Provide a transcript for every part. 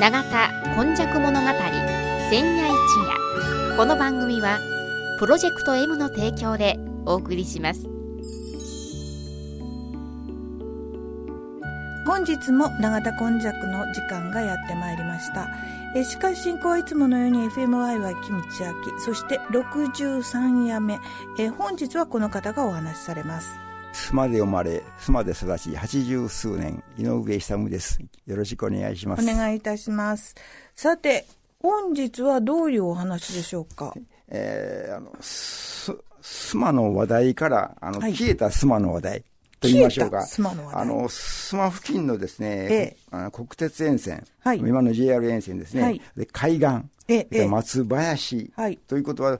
永田今昔物語千夜一夜。この番組はプロジェクト M の提供でお送りします。本日も永田今昔の時間がやってまいりました。え司会進行はいつものように FMY はキムチ焼きそして63夜目。え本日はこの方がお話しされます。須磨で生まれ、須磨で育ち、八十数年、井上勇です。よろしくお願いします。お願いいたします。さて、本日はどういうお話でしょうか？えー、あの、す、須磨の話題から、あの、はい、消えた須磨の話題。と言いましょうか。あの、須磨付近のですね、ええ、国鉄沿線、はい、今の JR 沿線ですね、はい、で海岸、ええ、松林、はい、ということは、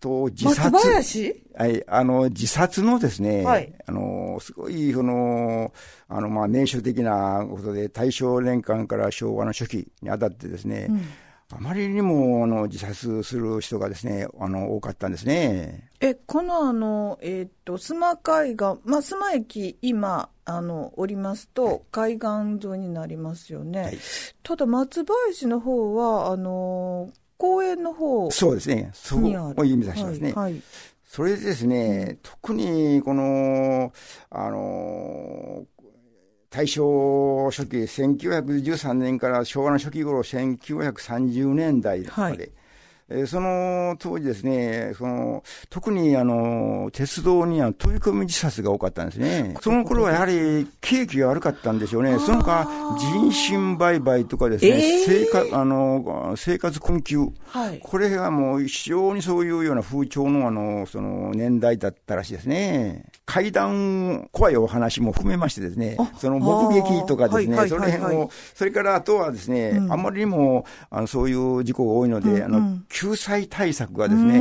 と、自殺。松林？はい、あの、自殺のですね、はい、あの、すごい、その、あの、まあ、名所的なことで、大正年間から昭和の初期にあたってですね、うん。あまりにもあの自殺する人がですねあの多かったんですね。えこのあの、えー、っと須磨海岸、まあ、須磨駅、今あのおりますと、海岸沿いになりますよね、はい、ただ、松林の方はあの公園の方そうですね、そこを指さしますね。はいはい。それでですね、うん、特にこの、あの大正初期、1913年から昭和の初期頃、1930年代まで、はい、えその当時ですね、その特にあの鉄道には飛び込み自殺が多かったんですね。その頃はやはり景気が悪かったんでしょうね。その他、人身売買とかですね、えー、生活、あの、生活困窮、はい。これがもう非常にそういうような風潮のあの、その年代だったらしいですね。階段、怖いお話も含めましてですね、その目撃とかですね、その辺を、それからあとはですね、うん、あまりにもあのそういう事故が多いので、うんうん、あの、救済対策がですね、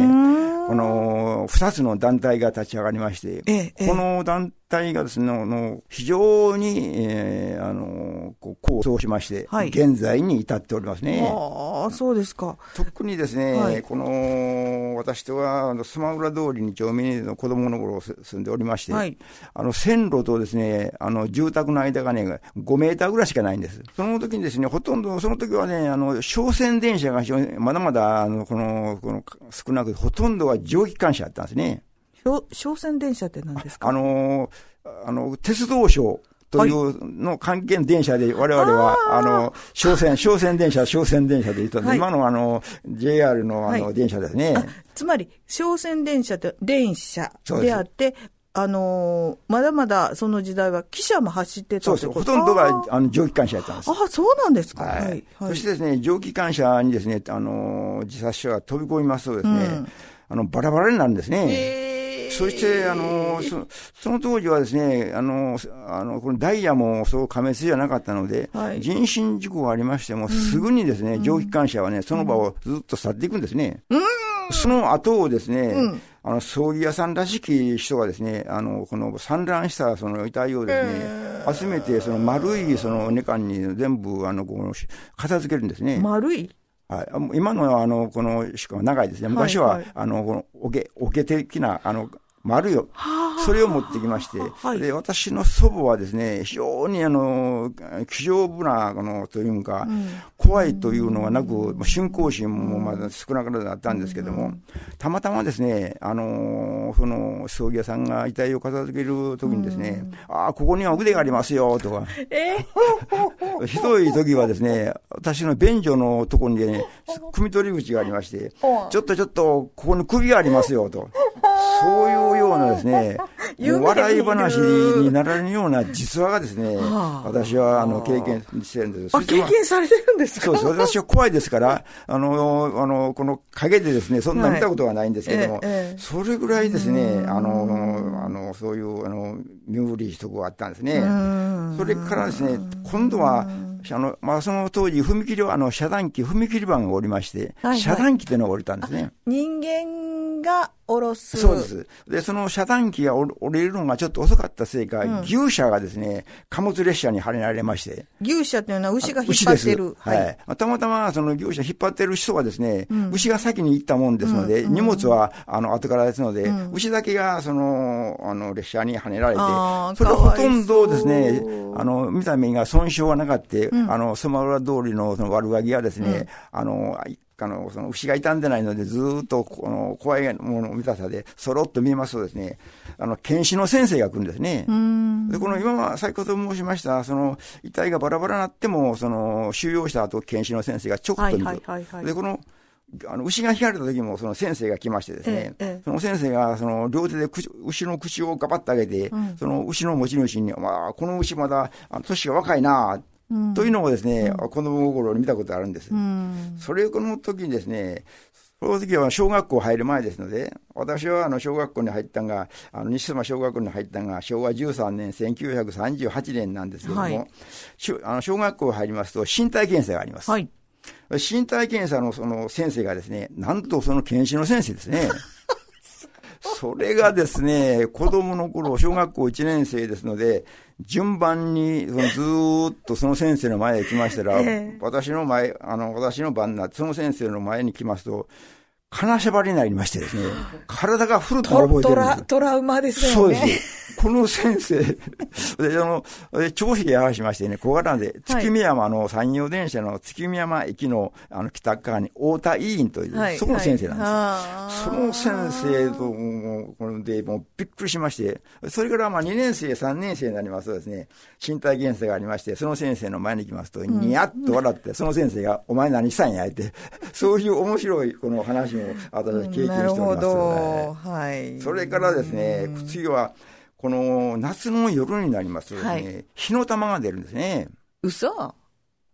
この二つの団体が立ち上がりまして、ええ、この団体がですね、の非常に、えー、あの、こう構想しまして、はい、現在に至っておりますね。ああ、そうですか。特にですね、はい、この、私とは、あの、スマウラ通りに町民の子供の頃住んでおりまして、はい、あの、線路とですね、あの、住宅の間がね、5メーターぐらいしかないんです。その時にですね、ほとんど、その時はね、あの、商船電車が非常に、まだまだ、あの、この、この、少なく、ほとんどは蒸気機関車だったんですね。商船電車って何ですか？あのあの、鉄道省というの関係の電車で、我々は、あの、商船、商船電車、商船電車で言うと、はい、今のあの、JR のあの、電車ですね。つまり、商船電車と電車であって、あのー、まだまだその時代は汽車も走ってたそうです。ほとんどがあの蒸気機関車やったんです。ああ、そうなんですか。はい。はい、そしてですね、蒸気機関車にですね、あのー、自殺者が飛び込みますとですね、うん、あの、バラバラになるんですね。えー、そして、あのそ、その当時はですね、あの、あの、このダイヤもそう過滅じゃなかったので、はい、人身事故がありましても、すぐにですね、うん、蒸気機関車はね、その場をずっと去っていくんですね。うん、その後をですね、うん。あの、葬儀屋さんらしき人がですね、あの、この散乱したその遺体をですね、集めて、その丸いその根幹に全部、あの、この、片付けるんですね。丸い？はい、今のあの、この、しかも長いですね。昔は、はいはい、あの、この、おけ、おけ的な、あの、丸よ。それを持ってきまして、はい、で、私の祖母はですね、非常にあの、気丈部な、この、というか、うん、怖いというのがなく、信仰心もまだ少なからずあったんですけども、うん、たまたまですね、あの、その、葬儀屋さんが遺体を片付けるときにですね、うん、ああ、ここには腕がありますよ、とか。えー、ひどい時はですね、私の便所のところにね、汲み取り口がありまして、ちょっとちょっと、ここに首がありますよ、と。そういうようなですね、笑い話になられるような実話がですね、私はあの経験してるんです。あ、経験されてるんですか？そうです。私は怖いですから、あの、あの、この陰でですね、そんな見たことはないんですけども、はい。ええ、それぐらいですね、あの、あの、そういう、あの、身振り一言あったんですね。それからですね、今度は、あの、まあ、その当時、踏切は、あの、遮断機、踏切板がおりまして、はいはい、遮断機というのが降りたんですね。人間が下ろす。そうです。で、その遮断機が降りるのがちょっと遅かったせいか、うん、牛舎がですね、貨物列車にはねられまして。牛舎っていうのは牛が引っ張ってる。はい。たまたま、その牛舎引っ張ってる人がですね、うん、牛が先に行ったもんですので、うん、荷物は、あの、後からですので、牛だけが、その、あの、列車にはねられて、それほとんどですね、あの、見た目が損傷はなかった、うん、あの、スマウラ通りのその悪ガギはですね、うん、あの、あの、その牛が傷んでないので、ずっと、この、怖いもの見たさで、そろっと見えますとですね、あの、検視の先生が来るんですね。で、この、今は、先ほど申しました、その、遺体がバラバラになっても、その、収容した後、検視の先生がちょっと見る。はいはいはいはい、で、この、あの牛が引かれた時も、その先生が来ましてですね、ええ、その先生が、その両手で牛の口をガバッと上げて、うん、その牛の持ち主に、まあ、この牛まだ、年が若いな、うん、というのをですね、うん、子供心に見たことあるんです。それこの時にですね、その時は小学校入る前ですので、私はあの小学校に入ったのが、あの西島小学校に入ったのが昭和13年、1938年なんですけれども、はい、あの小学校入りますと身体検査があります。はい身体検査のその先生がですね、なんとその検視の先生ですね。それがですね、子供の頃、小学校1年生ですので、順番にそのずっとその先生の前へ来ましたら、えー、私の前、あの、私の番になって、その先生の前に来ますと、金縛りになりましてですね、体がフルと覚えてるんですトラウマですね。そうです。この先生、で、あの、調子で合わしましてね、小柄で、月見山の山陽電車の月見山駅のあの北側に太田委員という、はい、そこの先生なんです。その先生と、もう、で、もうびっくりしまして、それからまあ2年生、3年生になりますとですね、身体検査がありまして、その先生の前に行きますと、にやっと笑って、その先生が、お前何したんやって、そういう面白いこの話も私経験しております、ね、はい。それからですね、次は、この夏の夜になりますとですね、はい、火の玉が出るんですね。嘘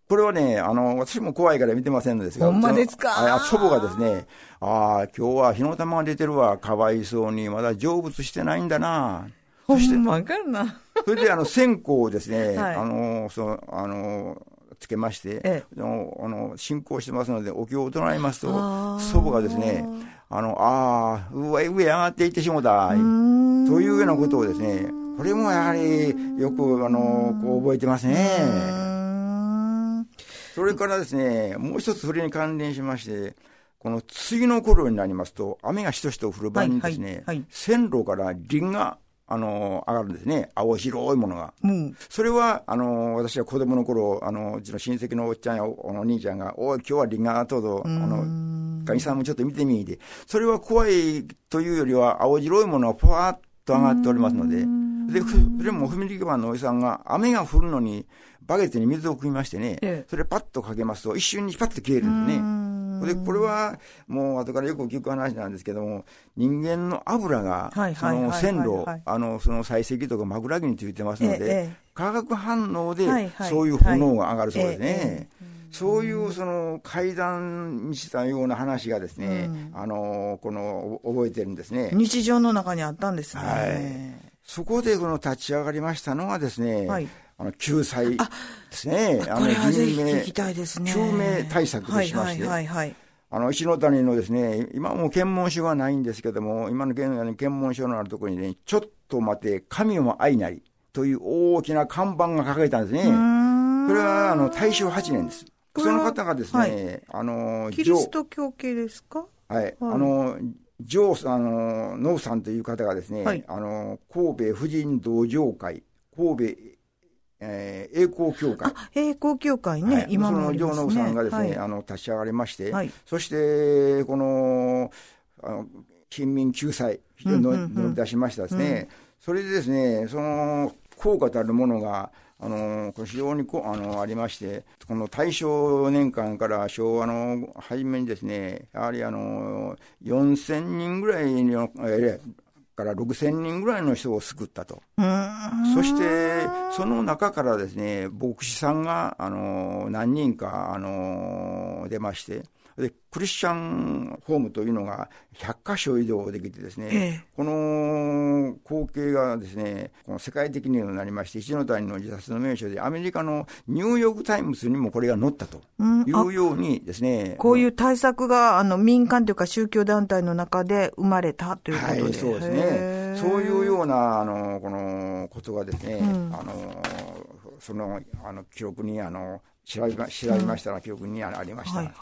これはね、あの、私も怖いから見てませんのですが。ほんまですか？あ祖母がですね、ああ、今日は火の玉が出てるわ、かわいそうに、まだ成仏してないんだな。ほんまかな。それで、あの、線香をですね、はい、あの、そう、あの、つけまして、ええ、あの進行してますので、お経を唱えますと、祖母がですね、あの、ああ、上、上上がっていってしもた、というようなことをですね、これもやはりよく、あの、こう覚えてますね。それからですね、もう一つそれに関連しまして、この次の頃になりますと、雨がしとしと降る場にですね、はいはいはい、線路から輪があの、上がるんですね。青白いものが。うん、それは、あの、私は子供の頃、あの、うちの親戚のおっちゃんやお兄ちゃんが、おい、今日はリンガートド、あの、ガニさんもちょっと見てみて。それは怖いというよりは、青白いものがぽわっと上がっておりますので、で、それも踏切番のおじさんが、雨が降るのに、バゲットに水を汲みましてね、ええ、それパッとかけますと、一瞬にパッと消えるんですね。で、これは、もう後からよく聞く話なんですけども、人間の油が、その線路、あの、その採石とか枕木についてますので、化学反応で、そういう炎が上がるそうですね。そういうその階段にしたような話がですね、あの、この、覚えてるんですね。日常の中にあったんですね。はい。そこでこの立ち上がりましたのがですね、はい、あの救済ですね。あの、人命、救命対策としまして、はいはいはい、あの、石の谷のですね、今も検問所はないんですけども、今の現在の検問所のあるところにね、ちょっと待て、神も愛なりという大きな看板が掲げたんですね。これは、あの、大正8年です。その方がですね、はい、あの、キリスト教系ですか？はい。はい、あの、ジョー、あの、ノウさんという方がですね、はい、あの、神戸婦人道場会、神戸えー、栄光協会。栄光協会ね、はい、今も、ね、その上野さんがですね、はい、あの、立ち上がりまして、はい、そして、この、あの、貧民救済、の、乗り出しましたですね、うん。うん、それでですね、その、効果たるものが、あの、非常にこあのありまして、この大正年間から昭和の初めにですね、やはりあの、4000人ぐらいの、えから6000人ぐらいの人を救ったと。そして、その中からですね、牧師さんが、あの、何人か、あの、出まして、で、クリスチャンホームというのが100箇所以上できてですね、ええ、この光景がですね、この世界的になりまして、一の谷の自殺の名所で、アメリカのニューヨークタイムズにもこれが載ったというようにですね。うん、こういう対策が、あの、民間というか宗教団体の中で生まれたということで、はい、そうですね。そういうような、あの、このことがですね、うん、あの、その、あの、記録に、あの、調べま調べましたら記憶にありました。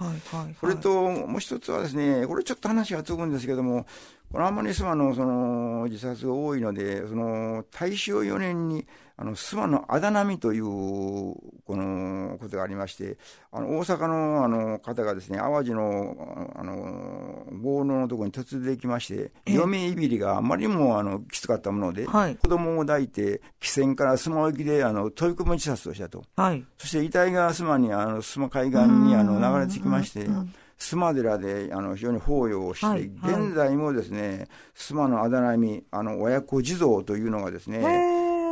それと、もう一つはですね、これちょっと話がつくんですけども、このアンマニスマのその自殺が多いので、その大正4年にあの諏訪のあだなみというこのことがありまして、あの大阪のあの方がですね、淡路のあの豪農のところに突然きまして、嫁いびりがあまりにもあのきつかったもので、はい、子供を抱いて、汽船から須磨沖であの飛び込む自殺をしたと、はい、そして遺体が須磨にあの須磨海岸にあの流れ着きまして、須磨寺であの非常に法要をして、はいはい、現在もですね、須磨のあだなみ、あの親子地蔵というのがですね、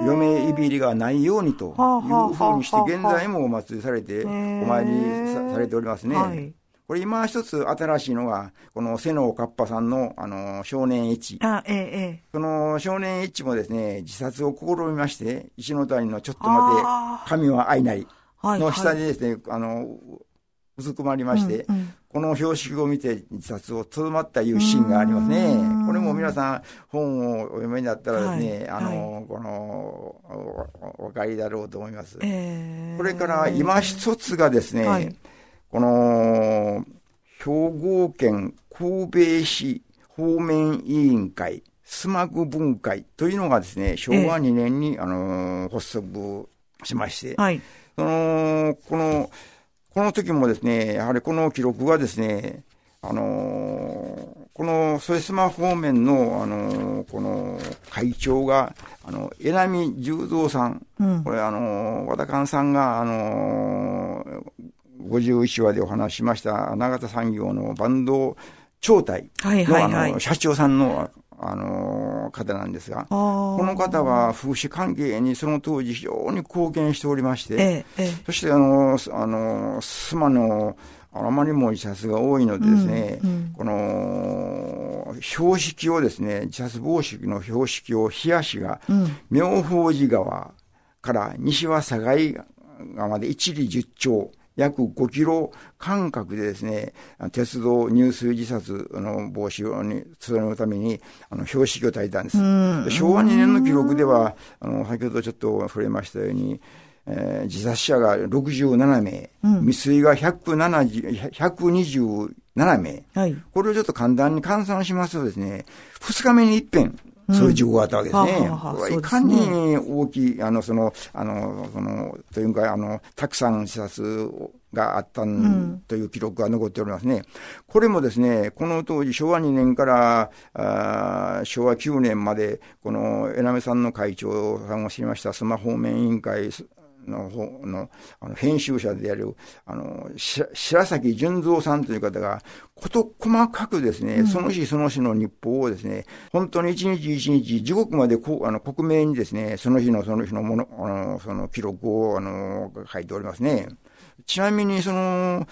嫁いびりがないようにというふうにして、現在もお祭りされて、お参りされておりますね。はい、これ今一つ新しいのが、この瀬能かっぱさんの、あの、少年一。あ、ええ。その少年一もですね、自殺を試みまして、石の谷のちょっと待て、神は愛なりの下でですね、はいはい、あの、うずくまりまして、うんうん、この標識を見て自殺をとどまったいうシーンがありますね。これも皆さん本をお読みになったらですね、はい、あの、はい、この、お分かりだろうと思います。えー、これから今一つがですね、はい、この、兵庫県神戸市方面委員会、スマグ分会というのがですね、昭和2年に、えー、あの、発足しまして、はい、その、この、この時もですね、やはりこの記録がですね、あのー、この添島方面の、あのー、この会長が、あの、江波十三さん、うん、これあのー、和田勘さんが、あのー、51話でお話ししました永田産業のバンド長隊の、はいはいはい、あの社長さんのあの方なんですが、この方は風刺関係にその当時非常に貢献しておりまして、ええ、そしてあの、あの、スマの、あまりも自殺が多いのでですね、うんうん、この、標識をですね、自殺防止の標識を冷やしが、うん、妙法寺川から西は境川まで一里十丁、約5キロ間隔でですね、鉄道入水自殺の防止をに努めるために、あの、標識を焚いたんです。昭和2年の記録では、あの、先ほどちょっと触れましたように、えー、自殺者が67名、うん、未遂が127名、はい、これをちょっと簡単に換算しますとですね、2日目に一遍、そういう事故があったわけですね。これはいかに大きい、あの、その、あの、その、というか、あの、たくさん自殺があったん、という記録が残っておりますね。これもですね、この当時、昭和2年からあ昭和9年まで、この、江波さんの会長さんを知りましたスマホ面委員会、の方のあの編集者である、あの、白崎淳三さんという方が、こと細かくですね、うん、その日その日の日報をですね、本当に一日一日、時刻までこあの克明にですね、その日のその日のもの、あの、その記録を、あの、書いておりますね。ちなみに、その、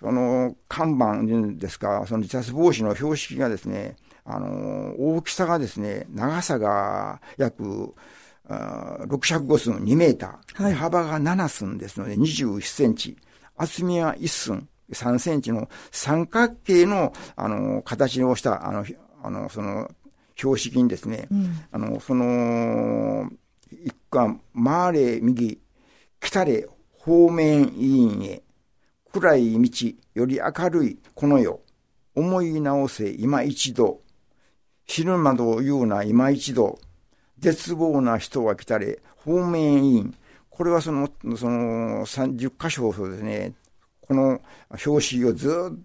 その、看板ですか、その自殺防止の標識がですね、あの、大きさがですね、長さが約、6尺5寸2メーター、はい、幅が7寸ですので21センチ、厚みは1寸。3センチの三角形の、あの、形をした、あの、あの、その、標識にですね、うん、あの、その、一貫、回れ右、来たれ方面委員へ、暗い道より明るいこの世、思い直せ今一度、死ぬまど言うな今一度、絶望な人は来たれ、方面委員。これはその、その30箇所をですね、この表紙をずっ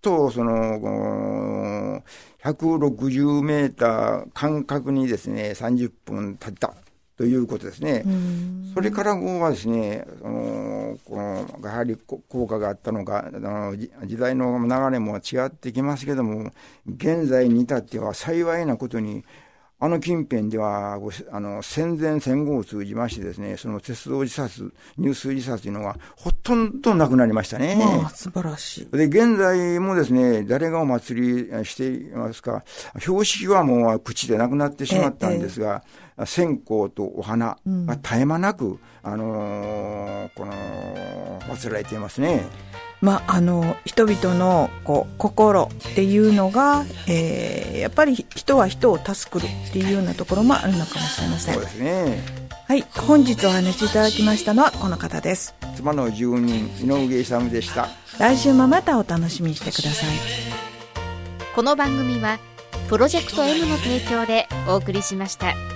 と、その、160メーター間隔にですね、30分経ったということですね。それから後はですね、あのこのやはり効果があったのか、あの時代の流れも違ってきますけども、現在に至っては幸いなことに、あの近辺では、あの、戦前戦後を通じましてですね、その鉄道自殺、入水自殺というのがほとんどなくなりましたね。ああ、素晴らしい。で、現在もですね、誰がお祭りしていますか、標識はもう口でなくなってしまったんですが、ええ、線香とお花が絶え間なく、うん、あのー、この、祀られていますね。まあ、あの人々のこう心っていうのが、えー、やっぱり人は人を助くるっていうようなところもあるのかもしれません。そうですねはい本日お話しいただきましたのはこの方です妻の住人井上勇でした来週もまたお楽しみにしてくださいこの番組はプロジェクト M の提供でお送りしました。